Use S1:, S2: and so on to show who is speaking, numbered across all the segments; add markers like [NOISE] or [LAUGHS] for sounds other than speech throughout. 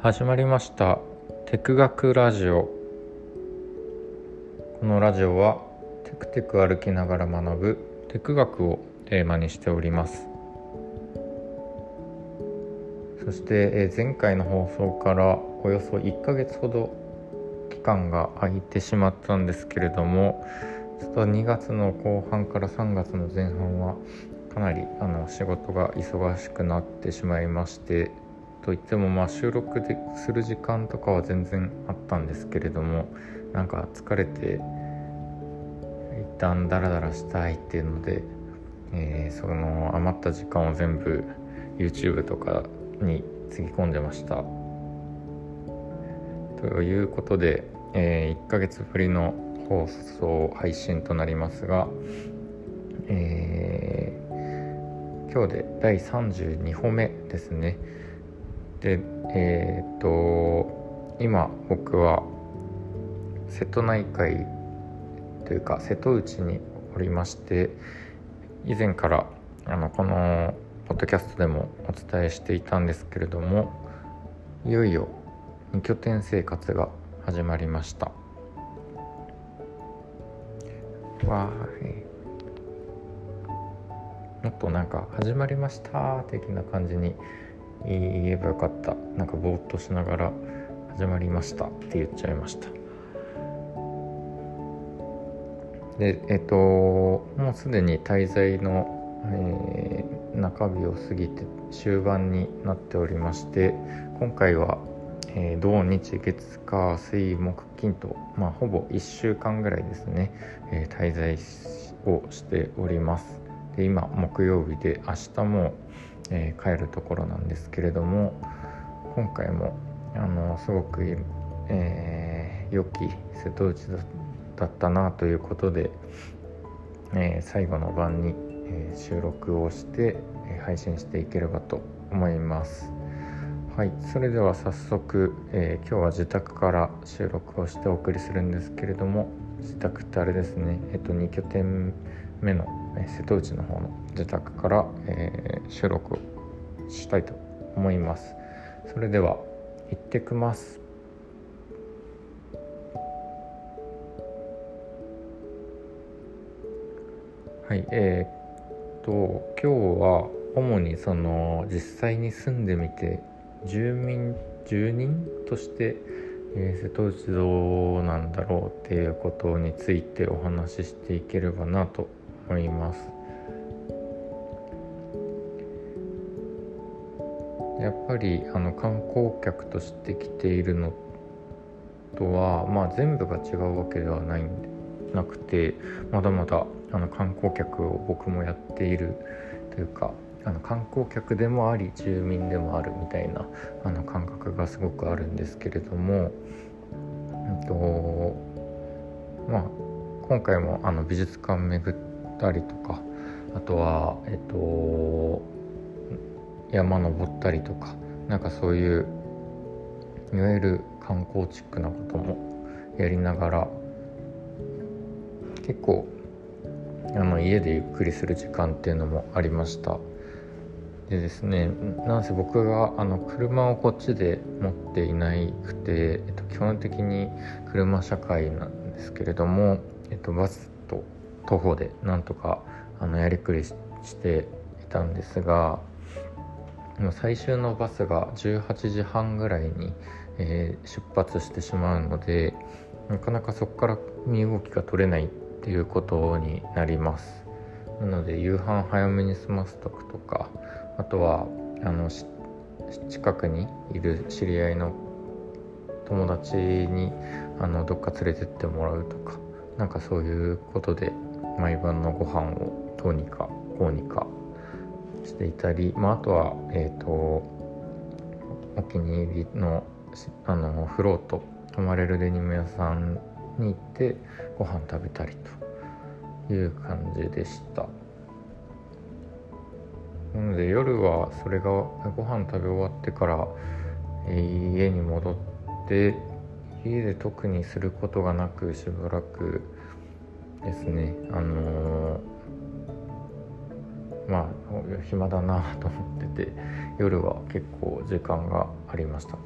S1: 始まりました。テク学ラジオ。このラジオはテクテク歩きながら学ぶテク学をテーマにしております。そして前回の放送からおよそ1ヶ月ほど期間が空いてしまったんですけれどもちょっと2月の後半から3月の前半はかなりあの仕事が忙しくなってしまいましてといってもまあ収録でする時間とかは全然あったんですけれどもなんか疲れて一旦ダラダラしたいっていうので、えー、その余った時間を全部 YouTube とかにつぎ込んでました。ということで、えー、1ヶ月ぶりの放送配信となりますが、えー、今日で第32歩目ですね。でえっ、と今僕は瀬戸内海というか瀬戸内におりまして以前からあのこのポッドキャストでもお伝えしていたんですけれどもいよいよ2拠点生活が始まりました。わーいもっとなんか始まりました的な感じに言えばよかった。なんかぼーっとしながら始まりました。って言っちゃいました。でえっ、ともうすでに滞在の、えー、中日を過ぎて終盤になっておりまして今回は、えー、土日月火水木金と、まあ、ほぼ1週間ぐらいですね、えー、滞在をしております。で今木曜日で明日もえー、帰るところなんですけれども今回もあのすごく、えー、良き瀬戸内だったなということで、えー、最後の晩に、え収録をして、配信していければと思います。はい、それでは早速、え今日は自宅から収録をしてお送りするんですけれども自宅ってあれですね、えっと、2拠点目の瀬戸内の方の自宅から、えー、収録したいと思います。それでは行ってきます。はいえー、っと今日は主にその実際に住んでみて住民住人として、えー、瀬戸内どうなんだろうっていうことについてお話ししていければなと思います。やっぱりあの観光客として来ているのとは、まあ、全部が違うわけではないなくてまだまだあの観光客を僕もやっているというかあの観光客でもあり住民でもあるみたいなあの感覚がすごくあるんですけれども、うんとまあ、今回もあの美術館巡っったりとかあとはえっと山登ったりとかなんかそういういわゆる観光チックなこともやりながら結構あの家でゆっくりする時間っていうのもありました。でですねなんせ僕があの車をこっちで持っていなくて、えっと、基本的に車社会なんですけれども、えっと、バス徒歩でなんとかあのやりくりしていたんですが最終のバスが18時半ぐらいに、えー、出発してしまうのでなかなかそこから身動きが取れないっていうことになります。なので夕飯早めに済ますとくとかあとはあの近くにいる知り合いの友達にあのどっか連れてってもらうとかなんかそういうことで毎晩のご飯をどうにかこうにかしていたり、まあ、あとは、えーと、お気に入りのあのフロート泊まれるデニム屋さんに行ってご飯食べたりという感じでした。なので夜はそれがご飯食べ終わってから、家に戻って家で特にすることがなくしばらくですね。あのーまあ暇だなと思ってて夜は結構時間がありましたと。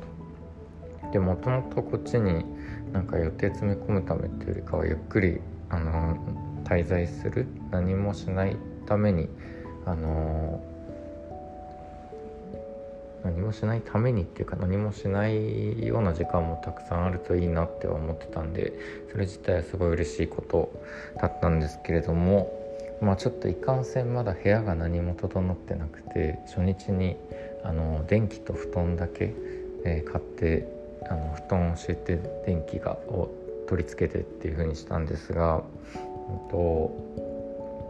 S1: でもともとこっちになんか予定詰め込むためっていうよりかはゆっくりあの滞在する何もしないためにあの何もしないためにっていうか何もしないような時間もたくさんあるといいなって思ってたんでそれ自体はすごい嬉しいことだったんですけれどもまあちょっといかんせんまだ部屋が何も整ってなくて初日にあの電気と布団だけ、え、買ってあの布団を敷いて電気がを取り付けてっていう風にしたんですが、うんと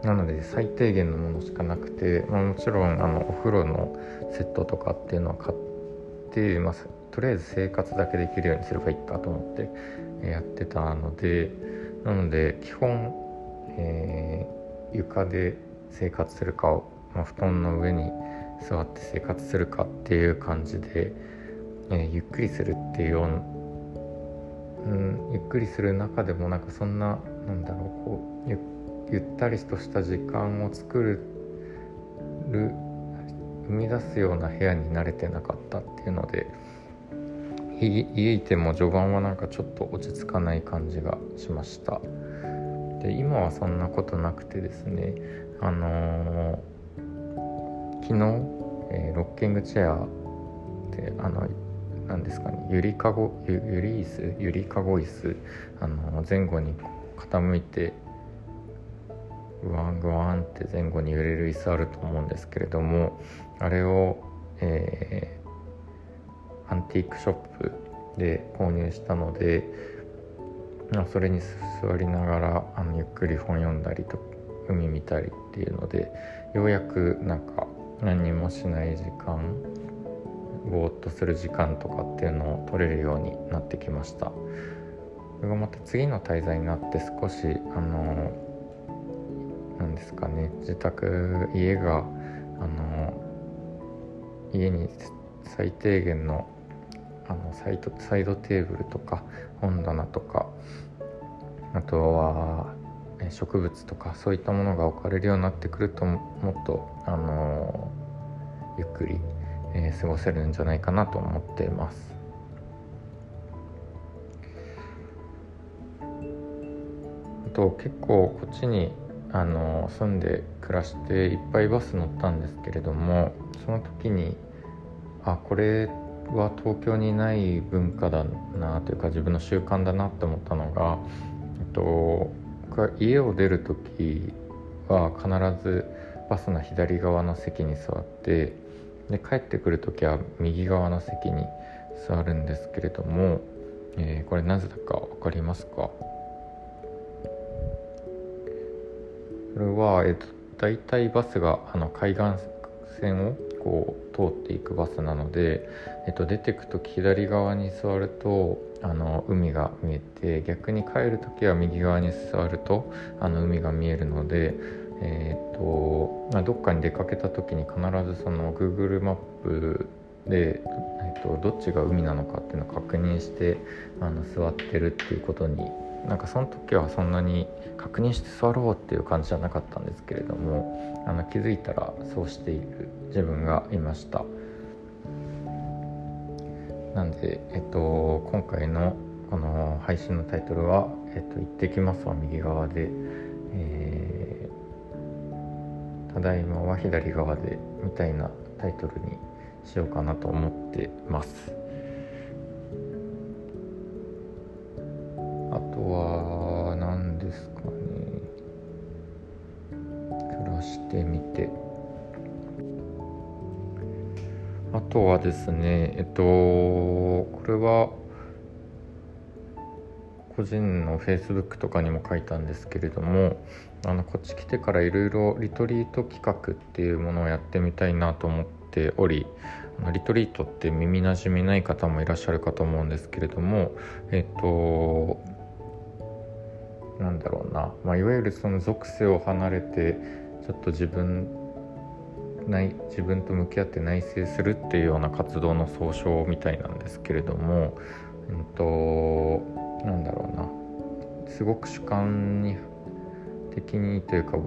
S1: なので最低限のものしかなくて、まあ、もちろんあのお風呂のセットとかっていうのは買って、まあ、とりあえず生活だけできるようにすればいいかと思ってやってたのでなので基本、えー、床で生活するかを、まあ、布団の上に座って生活するかっていう感じで、えー、ゆっくりするっていうような、うん、ゆっくりする中でもなんかそんななんだろうこうゆったりとした時間を作る生み出すような部屋に慣れてなかったっていうので家いても序盤はなんかちょっと落ち着かない感じがしました。で今はそんなことなくてですねあのー、昨日、えー、ロッキングチェアであの何ですかねゆりかごゆゆり椅子ゆりかご椅子あの前後に傾いてグワングワンって前後に揺れる椅子あると思うんですけれどもあれを、えー、アンティークショップで購入したのでそれに座りながらあのゆっくり本読んだりと海見たりっていうのでようやくなんか何もしない時間ぼーっとする時間とかっていうのを取れるようになってきました。それがまた次の滞在になって少しあのなんですかね自宅家があの家に最低限のあのサイドサイドテーブルとか本棚とかあとは植物とかそういったものが置かれるようになってくるともっとあのゆっくり、えー、過ごせるんじゃないかなと思っています。と結構こっちにあの住んで暮らしていっぱいバス乗ったんですけれどもその時にあこれは東京にない文化だなというか自分の習慣だなって思ったのが、えっと、僕は家を出る時は必ずバスの左側の席に座ってで帰ってくる時は右側の席に座るんですけれども、えー、これなぜだか分かりますか？それは、えっと、大体バスがあの海岸線をこう通っていくバスなので、えっと、出てく時左側に座るとあの海が見えて逆に帰る時は右側に座るとあの海が見えるので、えーとまあ、どっかに出かけた時に必ずその Google マップで、えっと、どっちが海なのかっていうのを確認してあの座ってるっていうことになんかその時はそんなに確認して座ろうっていう感じじゃなかったんですけれどもあの気づいたらそうしている自分がいましたなんで、えっと、今回のこの配信のタイトルは「えっと、行ってきます」は右側で、えー、ただいまは左側でみたいなタイトルにしようかなと思ってます。あとは何ですかね。暮らしてみて。あとはですねえっとこれは個人のフェイスブックとかにも書いたんですけれどもあのこっち来てからいろいろリトリート企画っていうものをやってみたいなと思っておりリトリートって耳なじみない方もいらっしゃるかと思うんですけれどもえっとなんだろうな、まあ、いわゆるその属性を離れてちょっと自分内自分と向き合って内省するっていうような活動の総称みたいなんですけれども、うんと、なんだろうな。すごく主観に的にというか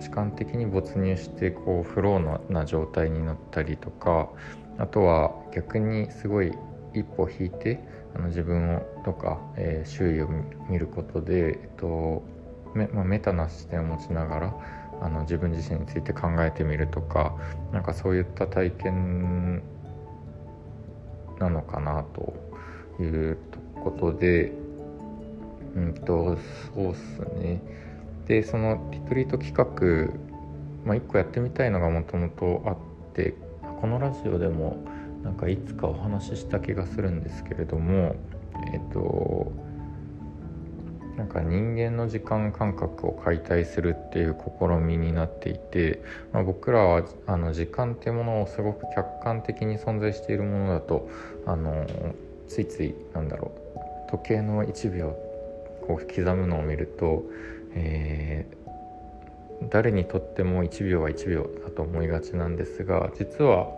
S1: 主観的に没入してこうフローな状態になったりとかあとは逆にすごい一歩引いてあの自分をとか、えー、周囲を見ることで、えっとメまあ、メタな視点を持ちながらあの自分自身について考えてみるとかなんかそういった体験なのかなということでうんとそうっすね。でそのリトリート企画、まあ、1個やってみたいのがもともとあってこのラジオでもなんかいつかお話しした気がするんですけれどもえっとなんか人間の時間感覚を解体するっていう試みになっていて、まあ、僕らはあの時間っていうものをすごく客観的に存在しているものだとあのついついなんだろう時計の1秒こう刻むのを見ると、えー、誰にとっても1秒は1秒だと思いがちなんですが実は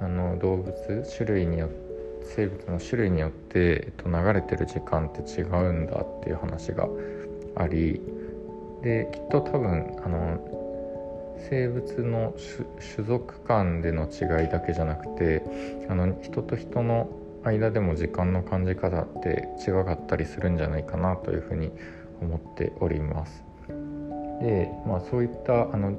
S1: あの動物種類によって生物の種類によって、えっと、流れてる時間って違うんだっていう話がありできっと多分あの生物の種族間での違いだけじゃなくてあの人と人の間でも時間の感じ方って違かったりするんじゃないかなというふうに思っております。でまあそういったあの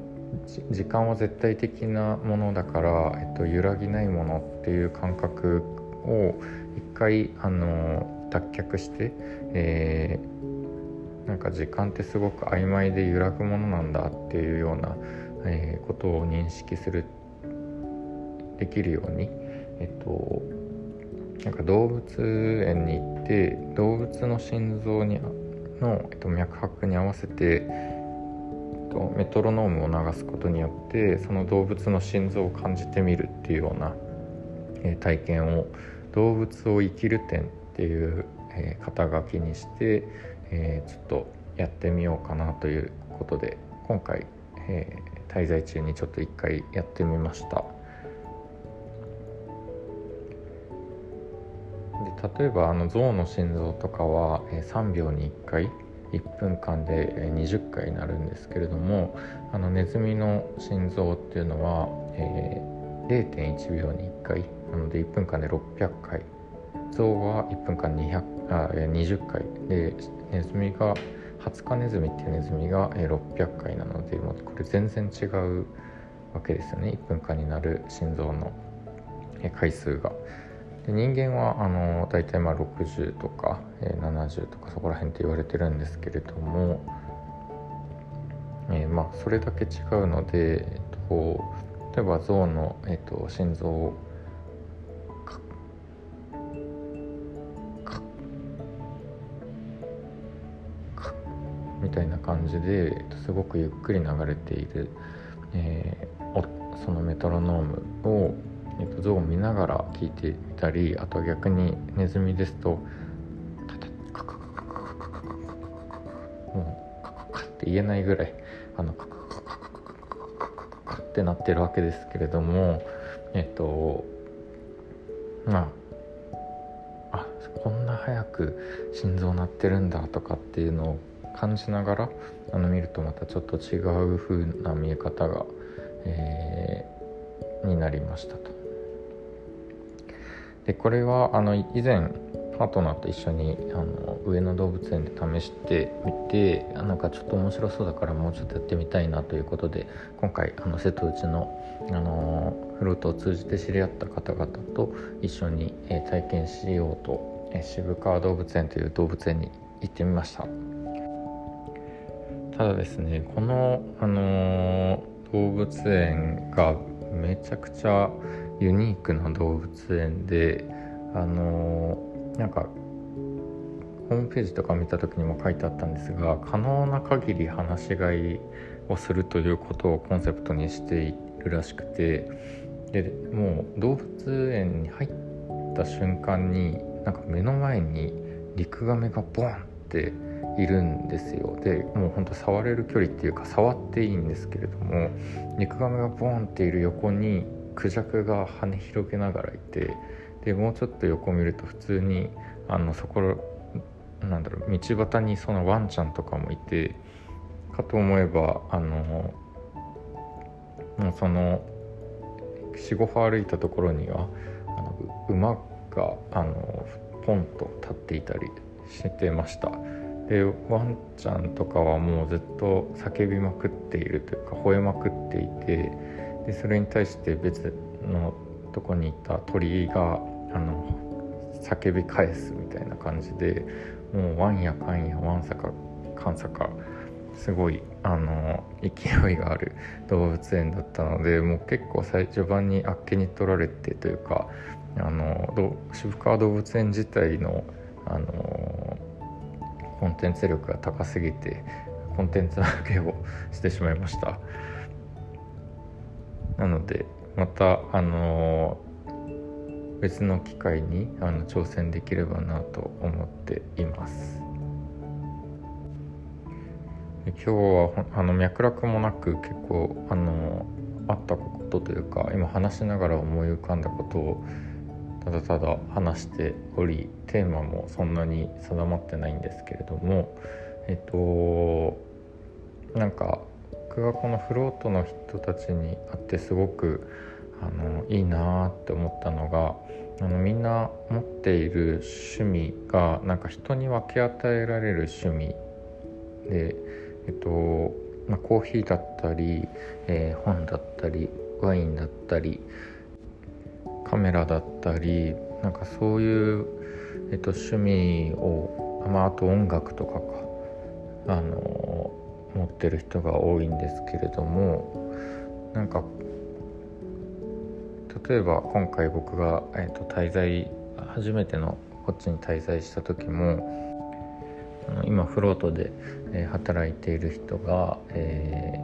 S1: 時間は絶対的なものだから、えっと、揺らぎないものっていう感覚を一回あの脱却して、えー、なんか時間ってすごく曖昧で揺らぐものなんだっていうような、えー、ことを認識するできるように、えっと、なんか動物園に行って動物の心臓にの、えっと、脈拍に合わせてメトロノームを流すことによってその動物の心臓を感じてみるっていうような、え、体験を動物を生きる展っていう、え、肩書きにして、え、ちょっとやってみようかなということで今回、えー、滞在中にちょっと一回やってみました。で例えばあの象の心臓とかは、えー、3秒に1回1分間で20回になるんですけれどもあのネズミの心臓っていうのは、えー、0.1秒に1回なので1分間で600回。象は1分間200あ20回。でネズミが20日ネズミっていうネズミが600回なのでもうこれ全然違うわけですよね。1分間になる心臓の回数が。で人間はあの大体まあ60とか70とかそこら辺って言われてるんですけれども、えー、まあそれだけ違うので、えっと、例えば象の、えっと、心臓をみたいな感じですごくゆっくり流れている、えー、そのメトロノームを、えー、と像を見ながら聞いていたりあとは逆にネズミですとカカカカカカカカカカカカもうカカカって言えないぐらいあのカカカカカカカカカカってなってるわけですけれどもえっ、とまああこんな早く心臓鳴ってるんだとかっていうのを感じながらあの見るとまたちょっと違う風な見え方が、えー、になりましたと。でこれはあの以前パートナーと一緒にあの上野動物園で試してみてなんかちょっと面白そうだからもうちょっとやってみたいなということで今回あの瀬戸内のあのフロートを通じて知り合った方々と一緒に、えー、体験しようと、えー、渋川動物園という動物園に行ってみました。ただですねこの、あのー、動物園がめちゃくちゃユニークな動物園であのー、なんかホームページとか見た時にも書いてあったんですが可能な限り放し飼いをするということをコンセプトにしているらしくてでもう動物園に入った瞬間になんか目の前にリクガメがボンっているんですよ。でもうほんと触れる距離っていうか触っていいんですけれども肉ガメがボンっている横にクジャクが羽広げながらいてでもうちょっと横見ると普通にあのそこなんだろう道端にそのワンちゃんとかもいてかと思えばあのもうその45歩歩いたところにはあの馬があのポンと立っていたりしてました。でワンちゃんとかはもうずっと叫びまくっているというか吠えまくっていてでそれに対して別のとこにいた鳥があの叫び返すみたいな感じでもうワンやカンやワンサかカンサかすごいあの勢いがある動物園だったのでもう結構最序盤にあっけに取られてというかあの渋川動物園自体のあのコンテンツ力が高すぎてコンテンツ分けをしてしまいました。なのでまたあの別の機会にあの挑戦できればなと思っています。今日はあの脈絡もなく結構あのあったことというか今話しながら思い浮かんだことをただただ話しておりテーマもそんなに定まってないんですけれどもえっとなんか僕がこのフロートの人たちに会ってすごくあのいいなって思ったのがあのみんな持っている趣味がなんか人に分け与えられる趣味でえっと、まあ、コーヒーだったり、えー、本だったりワインだったりカメラだったりなんかそういう、えっと、趣味を、まあ、あと音楽とかか。あの持ってる人が多いんですけれどもなんか例えば今回僕が、えっと、滞在初めてのこっちに滞在した時も今フロートで、え働いている人が「え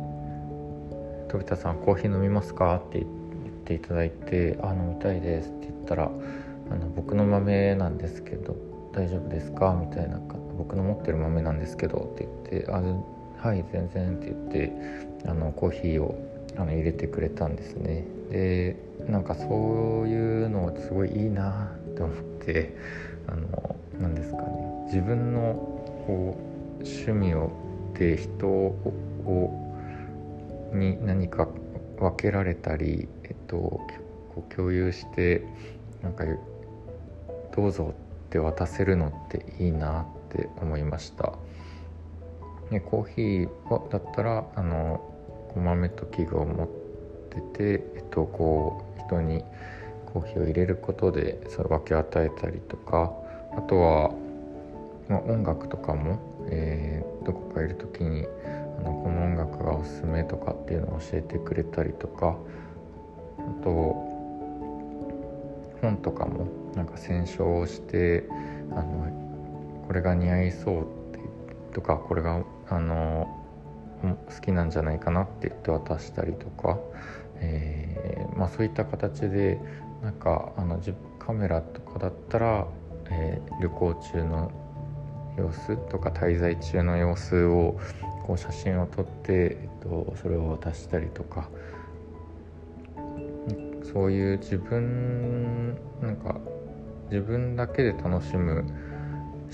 S1: ー、飛田さんコーヒー飲みますか?」って言っていただいて「あ飲みたいです」って言ったら「あの僕の豆なんですけど大丈夫ですか?」みたいな「僕の持ってる豆なんですけど」って言って「あはい全然」って言ってあのコーヒーをあの入れてくれたんですねでなんかそういうのすごいいいなって思ってあの何ですかね自分のこう趣味をで人をに何か分けられたり、えっと、共有してなんかどうぞって渡せるのっていいなって思いました。ね、コーヒーだったらあの豆と器具を持ってて、えっと、こう人にコーヒーを入れることでそれ分け与えたりとかあとはまあ、音楽とかも、えー、どこかいる時にあのこの音楽がおすすめとかっていうのを教えてくれたりとかあと本とかもなんか選書をしてあのこれが似合いそうってとかこれがあの好きなんじゃないかなって言って渡したりとか、えーまあ、そういった形でなんかあのカメラとかだったら、えー、旅行中の様子とか滞在中の様子をこう写真を撮って、えっと、それを渡したりとか。そういう自分なんか自分だけで楽しむ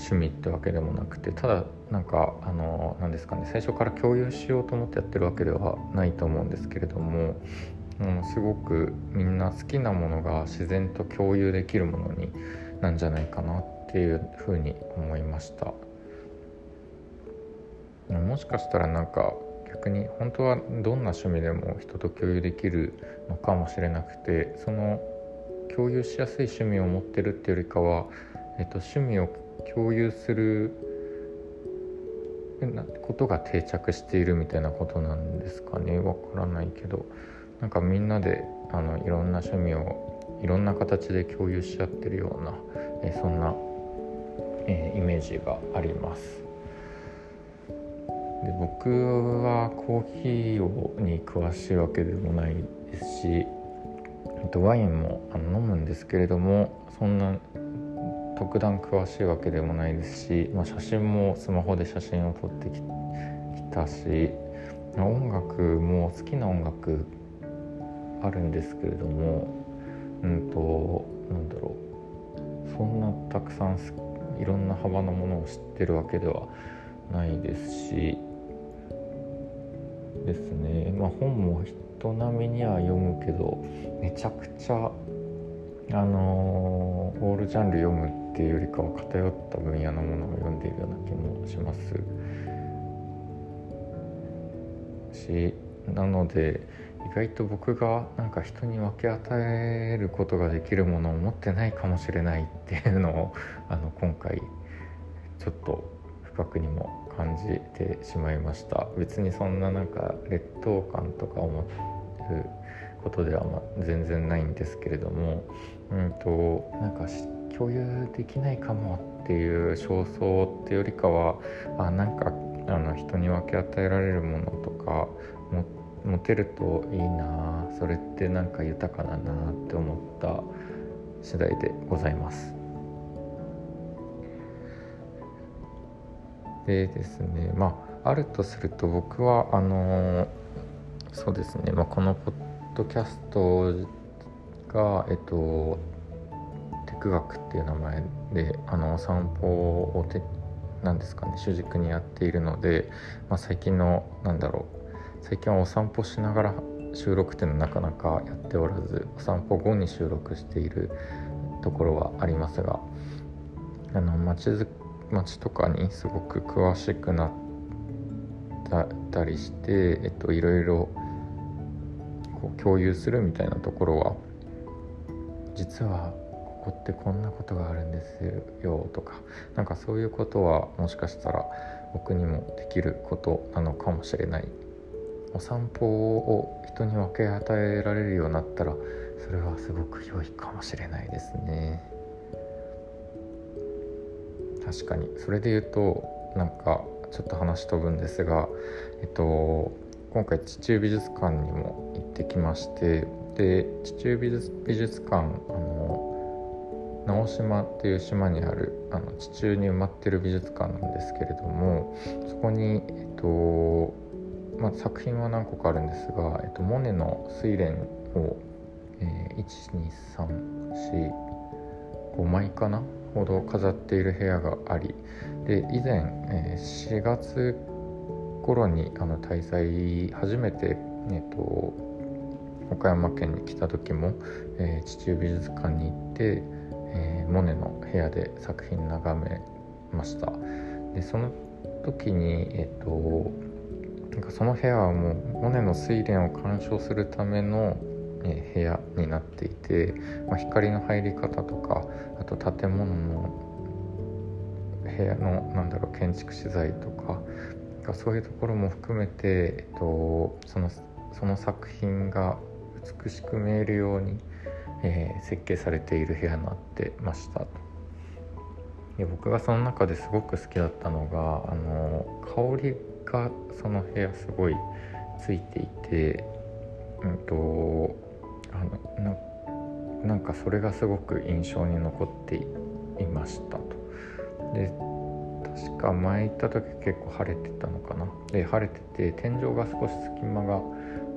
S1: 趣味ってわけでもなくてただなんかあの何ですかね最初から共有しようと思ってやってるわけではないと思うんですけれども、うん、すごくみんな好きなものが自然と共有できるものになんじゃないかなっていうふうに思いました。もしかしたらなんか逆に本当はどんな趣味でも人と共有できるのかもしれなくてその共有しやすい趣味を持ってるっていうよりかは、えっと、趣味を共有することが定着しているみたいなことなんですかね。わからないけど。なんかみんなであのいろんな趣味をいろんな形で共有し合ってるような、えそんなえー、イメージがあります。で僕はコーヒーをに詳しいわけでもないですしとワインもあの飲むんですけれどもそんな特段詳しいわけでもないですし、まあ、写真もスマホで写真を撮ってきたし音楽も好きな音楽あるんですけれどもうんとなんだろう。そんなたくさんいろんな幅のものを知ってるわけではないですしですね。まあ本も人並みには読むけどめちゃくちゃあのー、オールジャンル読むっていうよりかは偏った分野のものを読んでいるような気もします。しなので意外と僕がなんか人に分け与えることができるものを持ってないかもしれないっていうのを [LAUGHS] あの今回ちょっと深くにも感じてしまいました。別にそんななんか劣等感とか思ることでは全然ないんですけれどもうんとなんか共有できないかもっていう焦燥ってよりかはあなんかあの人に分け与えられるものとか持てるといいなそれってなんか豊かだなって思った次第でございます。でですねまああるとすると僕はあのそうですね、まあ、このポッドキャストがえっとク学っていう名前であのお散歩をてなんですかね主軸にやっているので、まあ、最近のなんだろう最近はお散歩しながら収録っていうのはなかなかやっておらずお散歩後に収録しているところはありますがあの街づ街とかにすごく詳しくなったりして、えっと、いろいろこう共有するみたいなところは実はここってこんなことがあるんですよとかなんかそういうことはもしかしたら僕にもできることなのかもしれない。お散歩を人に分け与えられるようになったらそれはすごく良いかもしれないですね。確かに。それで言うとなんかちょっと話飛ぶんですがえっと今回地中美術館にも行ってきましてで地中美術美術館あの直島っていう島にあるあの地中に埋まってる美術館なんですけれどもそこに、えっとまあ、作品は何個かあるんですが、えっと、モネの「睡蓮」を、えー、12345枚かなほど飾っている部屋がありで以前、えー、4月頃にあの滞在初めて、えーと、岡山県に来た時も、えー、地中美術館に行って、えー、モネの部屋で作品眺めました。でその時に、えーと、なんかその部屋はもうモネの睡蓮を鑑賞するための、えー、部屋になっていて、まあ、光の入り方とかあと建物の部屋のなんだろう建築資材とかそういうところも含めて、えっと、そのその作品が美しく見えるように、えー、設計されている部屋になってましたで僕がその中ですごく好きだったのがあの香りがその部屋すごいついていて、うんと、あのななんかそれがすごく印象に残っていましたと。で確か前行った時結構晴れてたのかな。で晴れてて天井が少し隙間が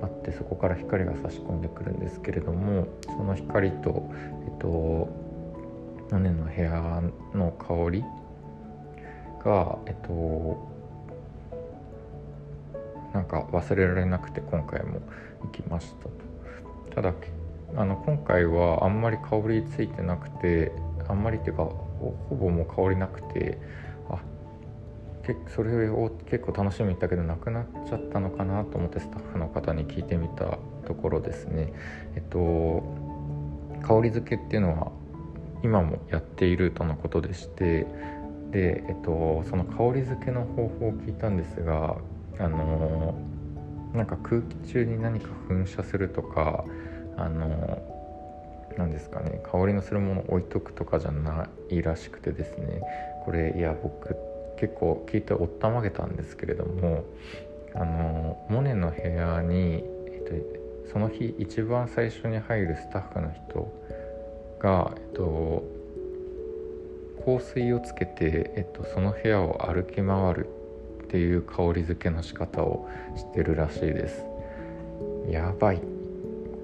S1: あってそこから光が差し込んでくるんですけれどもその光とえっとモネの部屋の香りがえっとなんか忘れられなくて今回も行きましたと。ただあの今回はあんまり香りついてなくてあんまりっていうかほぼもう香りなくてそれを結構楽しみに行ったけどなくなっちゃったのかなと思ってスタッフの方に聞いてみたところですね。えっと香り付けっていうのは今もやっているとのことでしてで、えっと、その香り付けの方法を聞いたんですがあのなんか空気中に何か噴射するとかあの何ですかね香りのするものを置いとくとかじゃないらしくてですね。これいや僕結構聞いておったまげたんですけれどもあのモネの部屋に、えっと、その日一番最初に入るスタッフの人が、えっと、香水をつけて、えっと、その部屋を歩き回るっていう香り付けの仕方をしてるらしいです。やばい。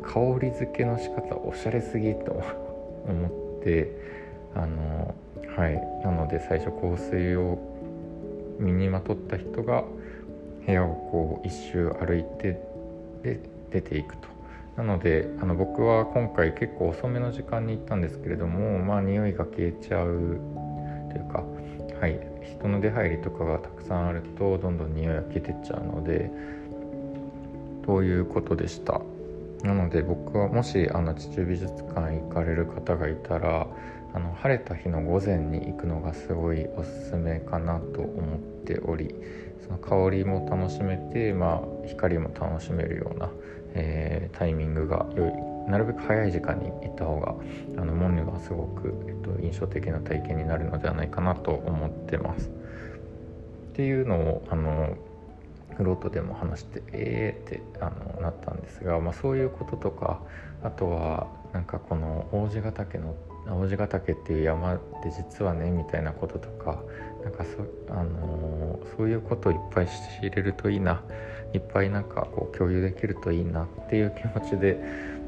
S1: 香り付けの仕方おしゃれすぎと [LAUGHS] 思ってあのはい。なので最初香水を身にまとった人が部屋をこう一周歩いてで出ていくと。なのであの僕は今回結構遅めの時間に行ったんですけれどもまあ匂いが消えちゃうというかはい人の出入りとかがたくさんあるとどんどん匂いが消えてっちゃうのでということでした。なので僕はもしあの地中美術館行かれる方がいたらあの晴れた日の午前に行くのがすごいおすすめかなと思っておりその香りも楽しめて、まあ、光も楽しめるような、えー、タイミングが良いなるべく早い時間に行った方があのモンネはすごく、えっと、印象的な体験になるのではないかなと思ってます。っていうのをあのフロートでも話してええー、ってあのなったんですが、まあ、そういうこととかあとはなんかこの王子ヶ岳の王子ヶ岳っていう山って実はねみたいなこととかなんかそ,、あのー、そういうことをいっぱい知れるといいないっぱいなんかこう共有できるといいなっていう気持ちで、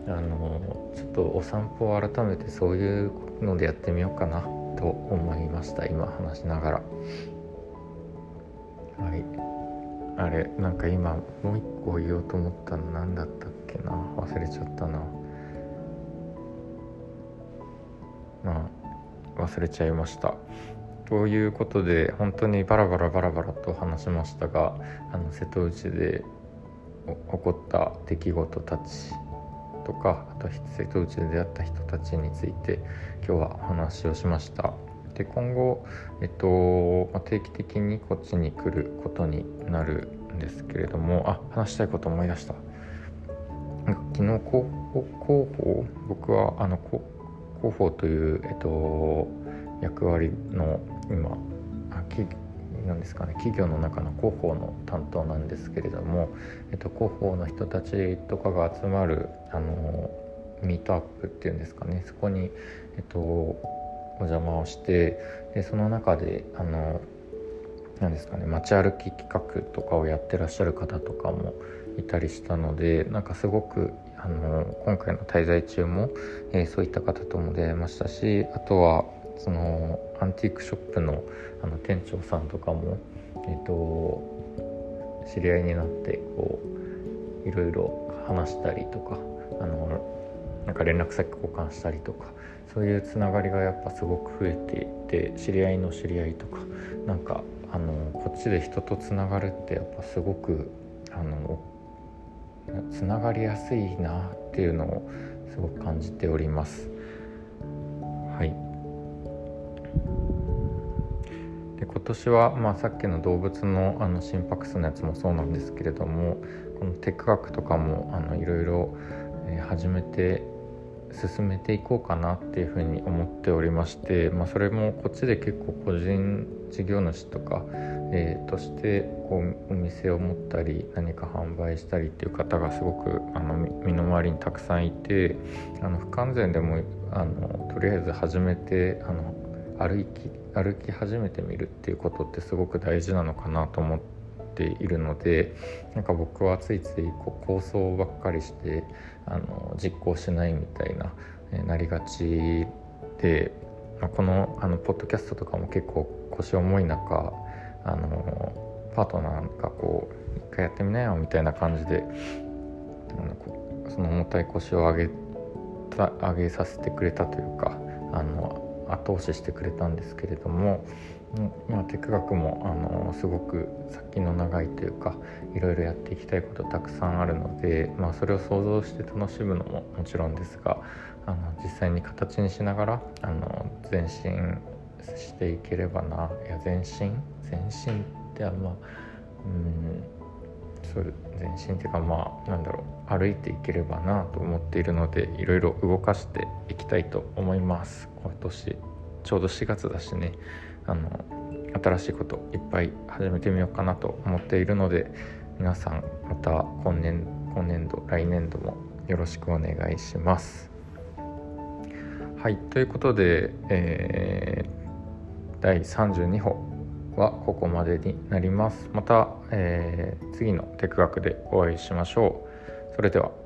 S1: あのー、ちょっとお散歩を改めてそういうのでやってみようかなと思いました今話しながら。はいあれなんか今もう一個言おうと思ったの何だったっけな忘れちゃったなまあ忘れちゃいました。ということで本当にバラバラバラバラと話しましたがあの瀬戸内で起こった出来事たちとかあと瀬戸内で出会った人たちについて今日はお話をしました。で今後、えっとま、定期的にこっちに来ることになるんですけれどもあ話したいこと思い出した。昨日広報僕はあの広広報という、えっと、役割の今なんですかね企業の中の広報の担当なんですけれども、えっと、広報の人たちとかが集まるあのミートアップっていうんですかねそこに、えっと、お邪魔をしてでその中であの何ですかね街歩き企画とかをやってらっしゃる方とかもいたりしたのでなんかすごくあの今回の滞在中も、えー、そういった方とも出会いましたしあとはそのアンティークショップのあの店長さんとかも、えーと、知り合いになってこういろいろ話したりとかあのなんか連絡先交換したりとかそういうつながりがやっぱすごく増えていて知り合いの知り合いとかなんかあのこっちで人とつながるってやっぱすごくあのつながりやすいなっていうのをすごく感じております。はいで今年は、まあ、さっきの動物のあの心拍数のやつもそうなんですけれどもこのテック学とかもあのいろいろ、始めて進めていこうかなっていうふうに思っておりまして、まあ、それもこっちで結構個人事業主とか、えー、としてこうお店を持ったり何か販売したりっていう方がすごくあの身の回りにたくさんいてあの不完全でもあのとりあえず始めてあの歩き歩き始めてみるっていうことってすごく大事なのかなと思ってているのでなんか僕はついついこう構想ばっかりしてあの実行しないみたいな、え、なりがちで、まあ、このあのポッドキャストとかも結構腰重い中あのパートナーがこう一回やってみなよみたいな感じでその重たい腰を上げた上げさせてくれたというかあの後押ししてくれたんですけれども、まあ、テク学もあのすごく先の長いというかいろいろやっていきたいことたくさんあるので、まあ、それを想像して楽しむのももちろんですがあの実際に形にしながらあの前進していければないや前進？前進ってあんまうんそう前進っていうかまあなんだろう歩いていければなと思っているのでいろいろ動かしていきたいと思います。今年ちょうど4月だしね。あの新しいこといっぱい始めてみようかなと思っているので皆さんまた今年今年度来年度もよろしくお願いします。はいということで、えー、第32歩はここまでになります。また、えー、次のテク学でお会いしましょう。それでは。